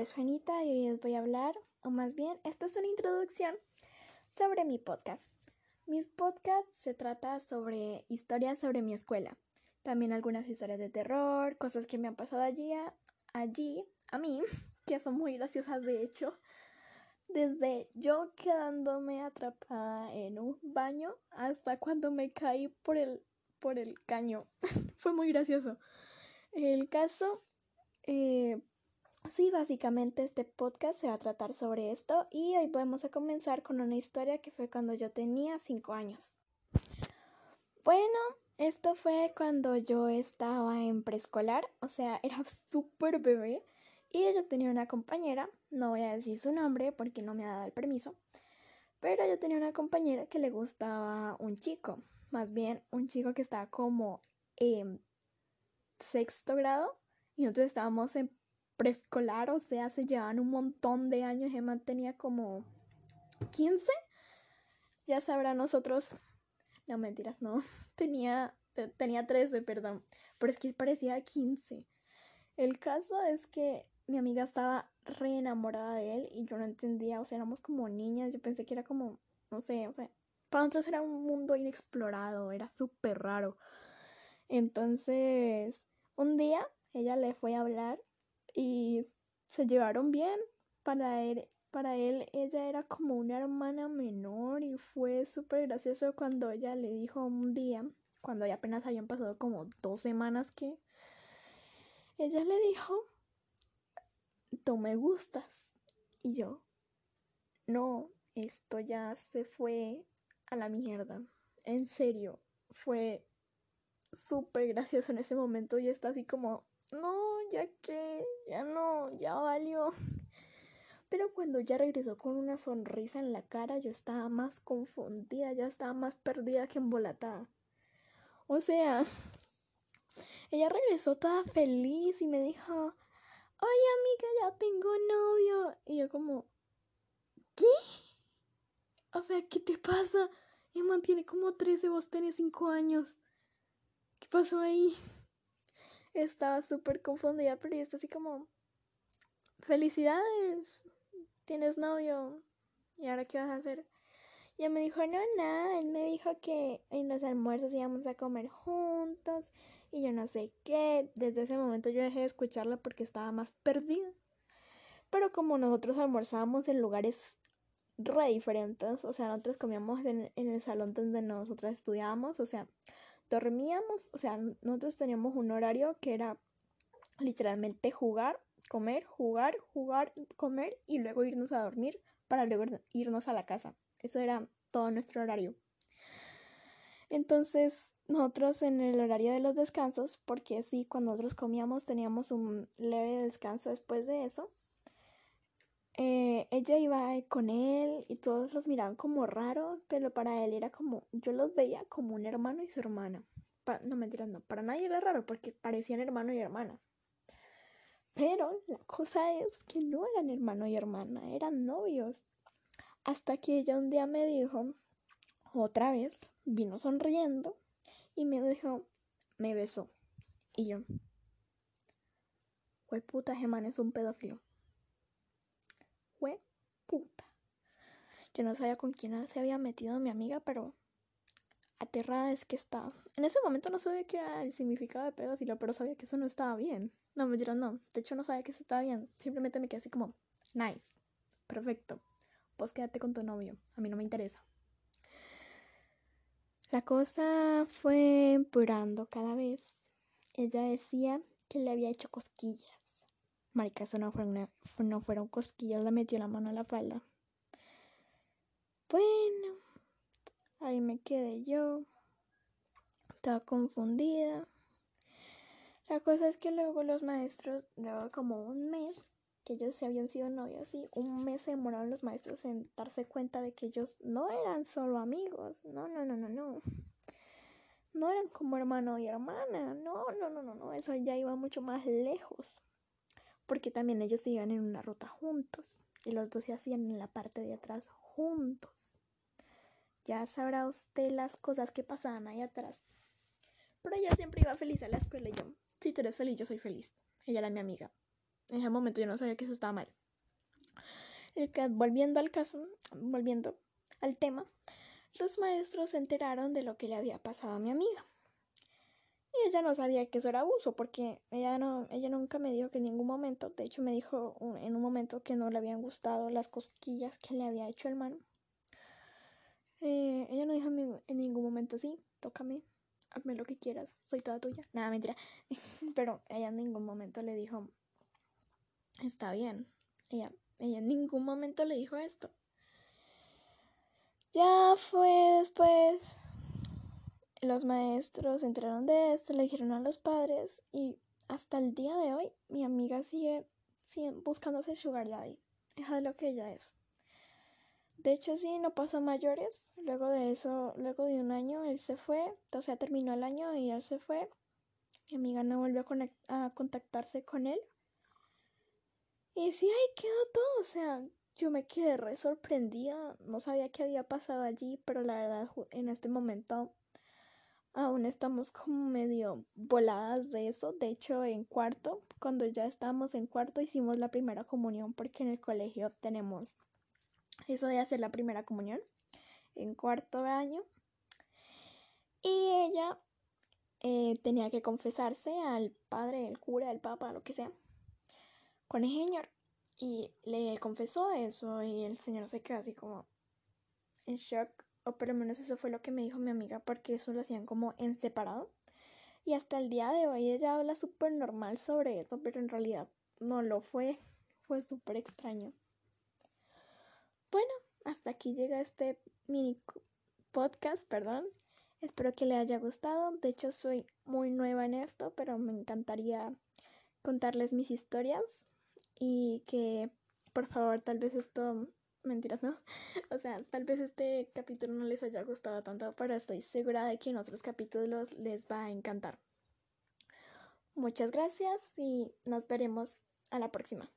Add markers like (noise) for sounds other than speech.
es Juanita y hoy les voy a hablar, o más bien, esta es una introducción sobre mi podcast. Mis podcasts se trata sobre historias sobre mi escuela, también algunas historias de terror, cosas que me han pasado allí, a, allí, a mí, (laughs) que son muy graciosas de hecho. Desde yo quedándome atrapada en un baño hasta cuando me caí por el, por el caño. (laughs) Fue muy gracioso. El caso eh, Sí, básicamente este podcast se va a tratar sobre esto y hoy vamos a comenzar con una historia que fue cuando yo tenía 5 años. Bueno, esto fue cuando yo estaba en preescolar, o sea, (laughs) era súper bebé y yo tenía una compañera, no voy a decir su nombre porque no me ha dado el permiso, pero yo tenía una compañera que le gustaba un chico, más bien un chico que estaba como en sexto grado y nosotros estábamos en preescolar, o sea, se llevan un montón de años. Emma tenía como 15. Ya sabrá nosotros. No, mentiras, no. (laughs) Tenía, tenía 13, perdón. Pero es que parecía 15. El caso es que mi amiga estaba re enamorada de él y yo no entendía, o sea, éramos como niñas, yo pensé que era como, no sé, o para nosotros era un mundo inexplorado, era súper raro. Entonces, un día ella le fue a hablar y se llevaron bien. Para él, para él ella era como una hermana menor y fue súper gracioso cuando ella le dijo un día, cuando ya apenas habían pasado como dos semanas que ella le dijo, tú me gustas. Y yo, no, esto ya se fue a la mierda. En serio, fue súper gracioso en ese momento y está así como, no, ya que, ya no, ya valió. Pero cuando ya regresó con una sonrisa en la cara, yo estaba más confundida, ya estaba más perdida que embolatada. O sea, ella regresó toda feliz y me dijo, oye amiga, ya tengo novio. Y yo como, ¿qué? O sea, ¿qué te pasa? Emma tiene como 13, vos tenés 5 años. ¿Qué pasó ahí? Estaba súper confundida, pero yo estaba así como, felicidades, tienes novio, ¿y ahora qué vas a hacer? Y ella me dijo, no, nada, él me dijo que en los almuerzos íbamos a comer juntos y yo no sé qué. Desde ese momento yo dejé de escucharla porque estaba más perdida. Pero como nosotros almorzábamos en lugares re diferentes, o sea, nosotros comíamos en, en el salón donde nosotras estudiábamos, o sea, dormíamos, o sea, nosotros teníamos un horario que era literalmente jugar, comer, jugar, jugar, comer y luego irnos a dormir para luego irnos a la casa. Eso era todo nuestro horario. Entonces, nosotros en el horario de los descansos, porque sí, cuando nosotros comíamos teníamos un leve descanso después de eso, eh, ella iba con él y todos los miraban como raro, pero para él era como, yo los veía como un hermano y su hermana. no mentiras, no, para nadie era raro porque parecían hermano y hermana. Pero la cosa es que no eran hermano y hermana, eran novios. Hasta que ella un día me dijo, otra vez, vino sonriendo y me dijo, me besó. Y yo, fue puta, Gemán es un pedófilo fue puta. Yo no sabía con quién se había metido mi amiga, pero aterrada es que estaba. En ese momento no sabía qué era el significado de pedófilo, pero sabía que eso no estaba bien. No, me dijeron no. De hecho, no sabía que eso estaba bien. Simplemente me quedé así como, nice, perfecto. Pues quédate con tu novio. A mí no me interesa. La cosa fue empeorando cada vez. Ella decía que le había hecho cosquillas. Marica, eso no fueron, no fueron cosquillas, le metió la mano a la falda. Bueno, ahí me quedé yo. Estaba confundida. La cosa es que luego los maestros, luego como un mes que ellos se habían sido novios y un mes se demoraron los maestros en darse cuenta de que ellos no eran solo amigos. No, no, no, no, no. No eran como hermano y hermana. No, no, no, no, no. Eso ya iba mucho más lejos porque también ellos iban en una ruta juntos y los dos se hacían en la parte de atrás juntos. Ya sabrá usted las cosas que pasaban ahí atrás. Pero ella siempre iba feliz a la escuela y yo, si tú eres feliz, yo soy feliz. Ella era mi amiga. En ese momento yo no sabía que eso estaba mal. El que, volviendo al caso, volviendo al tema, los maestros se enteraron de lo que le había pasado a mi amiga. Ella no sabía que eso era abuso, porque ella, no, ella nunca me dijo que en ningún momento, de hecho me dijo en un momento que no le habían gustado las cosquillas que le había hecho el man. Eh, ella no dijo en ningún momento, sí, tócame, hazme lo que quieras, soy toda tuya. Nada, mentira. (laughs) Pero ella en ningún momento le dijo, está bien. Ella, ella en ningún momento le dijo esto. Ya fue después. Los maestros entraron de esto, le dijeron a los padres y hasta el día de hoy mi amiga sigue, buscándose Sugar Daddy. Es lo que ella es. De hecho, sí, no pasó mayores. Luego de eso, luego de un año, él se fue. O sea, terminó el año y él se fue. Mi amiga no volvió a, a contactarse con él. Y sí, ahí quedó todo. O sea, yo me quedé re sorprendida. No sabía qué había pasado allí, pero la verdad, en este momento aún estamos como medio voladas de eso. De hecho, en cuarto, cuando ya estábamos en cuarto, hicimos la primera comunión porque en el colegio tenemos eso de hacer la primera comunión en cuarto año. Y ella eh, tenía que confesarse al padre, el cura, el papa, lo que sea, con el señor. Y le confesó eso y el señor se quedó así como en shock. O por lo menos eso fue lo que me dijo mi amiga porque eso lo hacían como en separado. Y hasta el día de hoy ella habla súper normal sobre eso, pero en realidad no lo fue. Fue súper extraño. Bueno, hasta aquí llega este mini podcast, perdón. Espero que le haya gustado. De hecho, soy muy nueva en esto, pero me encantaría contarles mis historias y que, por favor, tal vez esto, mentiras, ¿no? (laughs) O sea, tal vez este capítulo no les haya gustado tanto, pero estoy segura de que en otros capítulos les va a encantar. Muchas gracias y nos veremos a la próxima.